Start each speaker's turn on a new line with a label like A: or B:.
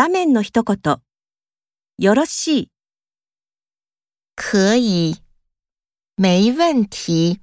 A: 場面の一言。よろしい。
B: 可以，没问题。